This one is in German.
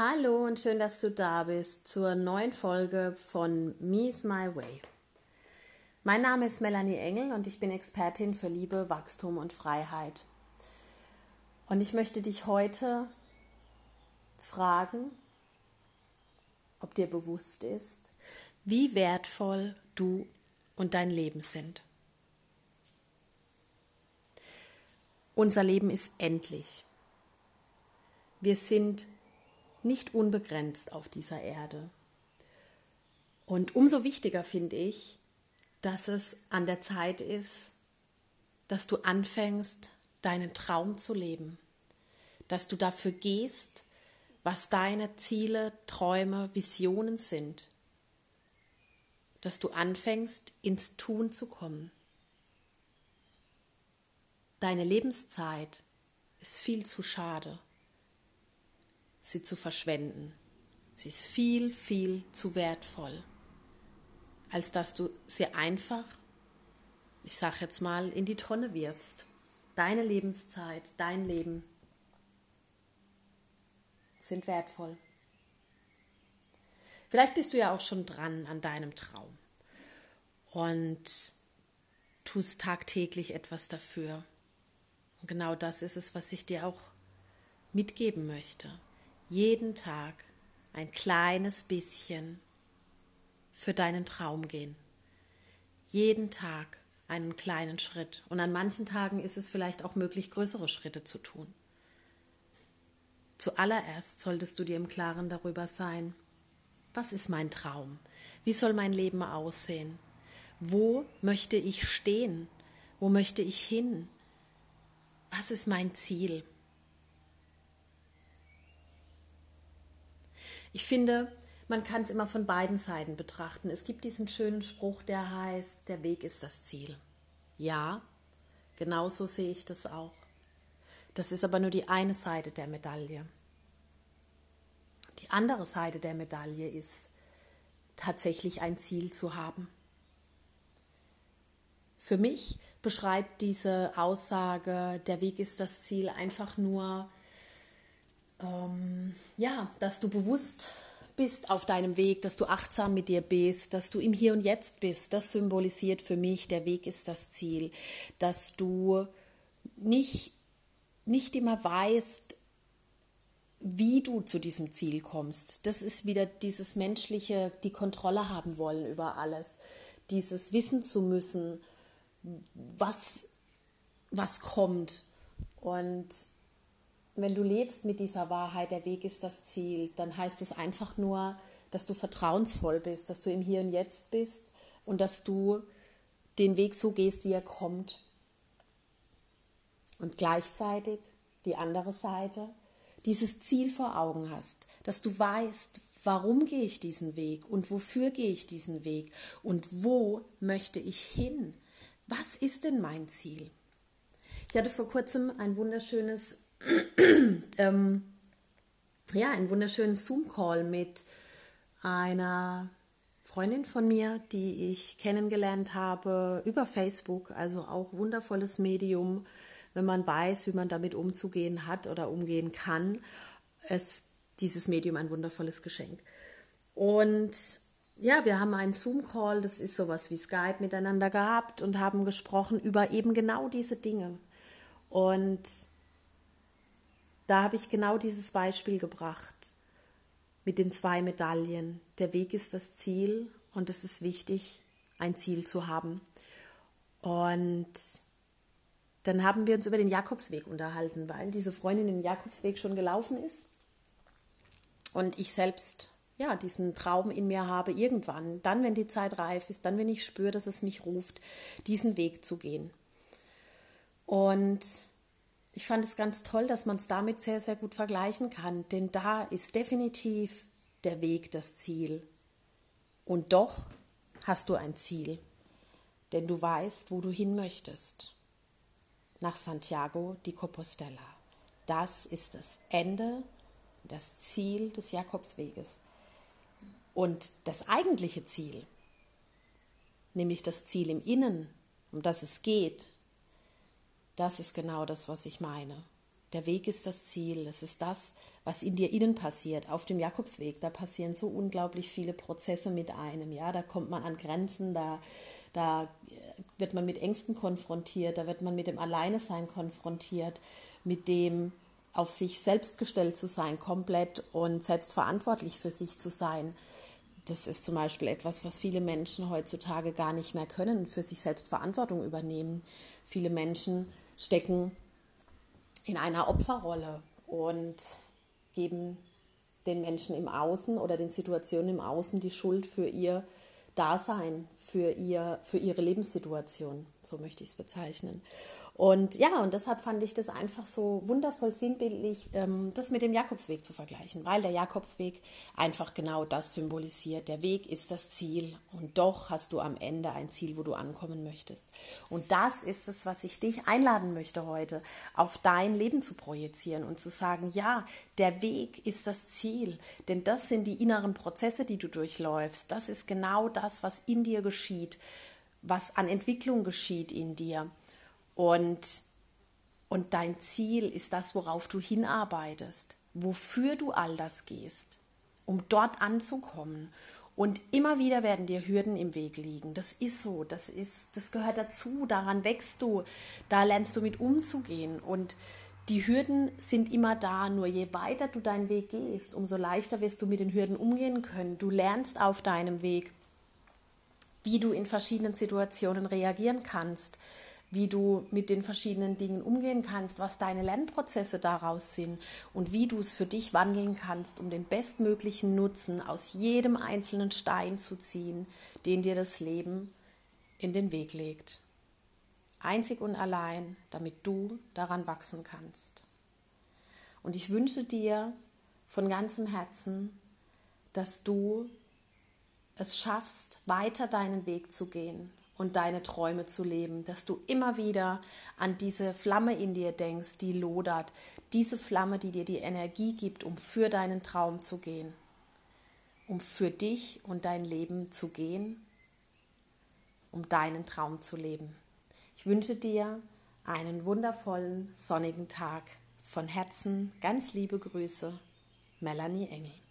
Hallo und schön, dass du da bist zur neuen Folge von Me's My Way. Mein Name ist Melanie Engel und ich bin Expertin für Liebe, Wachstum und Freiheit. Und ich möchte dich heute fragen, ob dir bewusst ist, wie wertvoll du und dein Leben sind. Unser Leben ist endlich. Wir sind nicht unbegrenzt auf dieser Erde. Und umso wichtiger finde ich, dass es an der Zeit ist, dass du anfängst, deinen Traum zu leben, dass du dafür gehst, was deine Ziele, Träume, Visionen sind, dass du anfängst, ins Tun zu kommen. Deine Lebenszeit ist viel zu schade sie zu verschwenden. Sie ist viel, viel zu wertvoll, als dass du sie einfach, ich sage jetzt mal, in die Tonne wirfst. Deine Lebenszeit, dein Leben sind wertvoll. Vielleicht bist du ja auch schon dran an deinem Traum und tust tagtäglich etwas dafür. Und genau das ist es, was ich dir auch mitgeben möchte jeden Tag ein kleines bisschen für deinen Traum gehen. Jeden Tag einen kleinen Schritt. Und an manchen Tagen ist es vielleicht auch möglich, größere Schritte zu tun. Zuallererst solltest du dir im Klaren darüber sein, was ist mein Traum? Wie soll mein Leben aussehen? Wo möchte ich stehen? Wo möchte ich hin? Was ist mein Ziel? Ich finde, man kann es immer von beiden Seiten betrachten. Es gibt diesen schönen Spruch, der heißt, der Weg ist das Ziel. Ja, genauso sehe ich das auch. Das ist aber nur die eine Seite der Medaille. Die andere Seite der Medaille ist, tatsächlich ein Ziel zu haben. Für mich beschreibt diese Aussage, der Weg ist das Ziel, einfach nur ähm, ja, dass du bewusst bist auf deinem Weg, dass du achtsam mit dir bist, dass du im Hier und Jetzt bist. Das symbolisiert für mich, der Weg ist das Ziel, dass du nicht, nicht immer weißt, wie du zu diesem Ziel kommst. Das ist wieder dieses menschliche, die Kontrolle haben wollen über alles, dieses wissen zu müssen, was, was kommt. Und wenn du lebst mit dieser Wahrheit, der Weg ist das Ziel, dann heißt es einfach nur, dass du vertrauensvoll bist, dass du im Hier und Jetzt bist und dass du den Weg so gehst, wie er kommt. Und gleichzeitig die andere Seite, dieses Ziel vor Augen hast, dass du weißt, warum gehe ich diesen Weg und wofür gehe ich diesen Weg und wo möchte ich hin? Was ist denn mein Ziel? Ich hatte vor kurzem ein wunderschönes ähm, ja, einen wunderschönen Zoom-Call mit einer Freundin von mir, die ich kennengelernt habe über Facebook, also auch wundervolles Medium, wenn man weiß, wie man damit umzugehen hat oder umgehen kann, ist dieses Medium ein wundervolles Geschenk. Und ja, wir haben einen Zoom-Call, das ist sowas wie Skype miteinander gehabt und haben gesprochen über eben genau diese Dinge. Und da habe ich genau dieses Beispiel gebracht mit den zwei Medaillen. Der Weg ist das Ziel und es ist wichtig, ein Ziel zu haben. Und dann haben wir uns über den Jakobsweg unterhalten, weil diese Freundin den Jakobsweg schon gelaufen ist und ich selbst ja diesen Traum in mir habe, irgendwann, dann, wenn die Zeit reif ist, dann, wenn ich spüre, dass es mich ruft, diesen Weg zu gehen. Und ich fand es ganz toll, dass man es damit sehr, sehr gut vergleichen kann, denn da ist definitiv der Weg das Ziel. Und doch hast du ein Ziel, denn du weißt, wo du hin möchtest. Nach Santiago di Compostela. Das ist das Ende, das Ziel des Jakobsweges. Und das eigentliche Ziel, nämlich das Ziel im Innen, um das es geht, das ist genau das, was ich meine. Der Weg ist das Ziel. Das ist das, was in dir innen passiert. Auf dem Jakobsweg, da passieren so unglaublich viele Prozesse mit einem. Ja, da kommt man an Grenzen, da, da wird man mit Ängsten konfrontiert, da wird man mit dem Alleinesein konfrontiert, mit dem auf sich selbst gestellt zu sein, komplett und selbstverantwortlich für sich zu sein. Das ist zum Beispiel etwas, was viele Menschen heutzutage gar nicht mehr können, für sich selbst Verantwortung übernehmen. Viele Menschen stecken in einer Opferrolle und geben den Menschen im Außen oder den Situationen im Außen die Schuld für ihr Dasein, für, ihr, für ihre Lebenssituation, so möchte ich es bezeichnen. Und ja, und deshalb fand ich das einfach so wundervoll sinnbildlich, ähm, das mit dem Jakobsweg zu vergleichen, weil der Jakobsweg einfach genau das symbolisiert. Der Weg ist das Ziel und doch hast du am Ende ein Ziel, wo du ankommen möchtest. Und das ist es, was ich dich einladen möchte heute, auf dein Leben zu projizieren und zu sagen, ja, der Weg ist das Ziel, denn das sind die inneren Prozesse, die du durchläufst. Das ist genau das, was in dir geschieht, was an Entwicklung geschieht in dir. Und, und dein Ziel ist das, worauf du hinarbeitest, wofür du all das gehst, um dort anzukommen. Und immer wieder werden dir Hürden im Weg liegen. Das ist so, das ist, das gehört dazu, daran wächst du, da lernst du mit umzugehen. Und die Hürden sind immer da, nur je weiter du deinen Weg gehst, umso leichter wirst du mit den Hürden umgehen können. Du lernst auf deinem Weg, wie du in verschiedenen Situationen reagieren kannst, wie du mit den verschiedenen Dingen umgehen kannst, was deine Lernprozesse daraus sind und wie du es für dich wandeln kannst, um den bestmöglichen Nutzen aus jedem einzelnen Stein zu ziehen, den dir das Leben in den Weg legt. Einzig und allein, damit du daran wachsen kannst. Und ich wünsche dir von ganzem Herzen, dass du es schaffst, weiter deinen Weg zu gehen, und deine Träume zu leben, dass du immer wieder an diese Flamme in dir denkst, die lodert, diese Flamme, die dir die Energie gibt, um für deinen Traum zu gehen, um für dich und dein Leben zu gehen, um deinen Traum zu leben. Ich wünsche dir einen wundervollen sonnigen Tag. Von Herzen ganz liebe Grüße, Melanie Engel.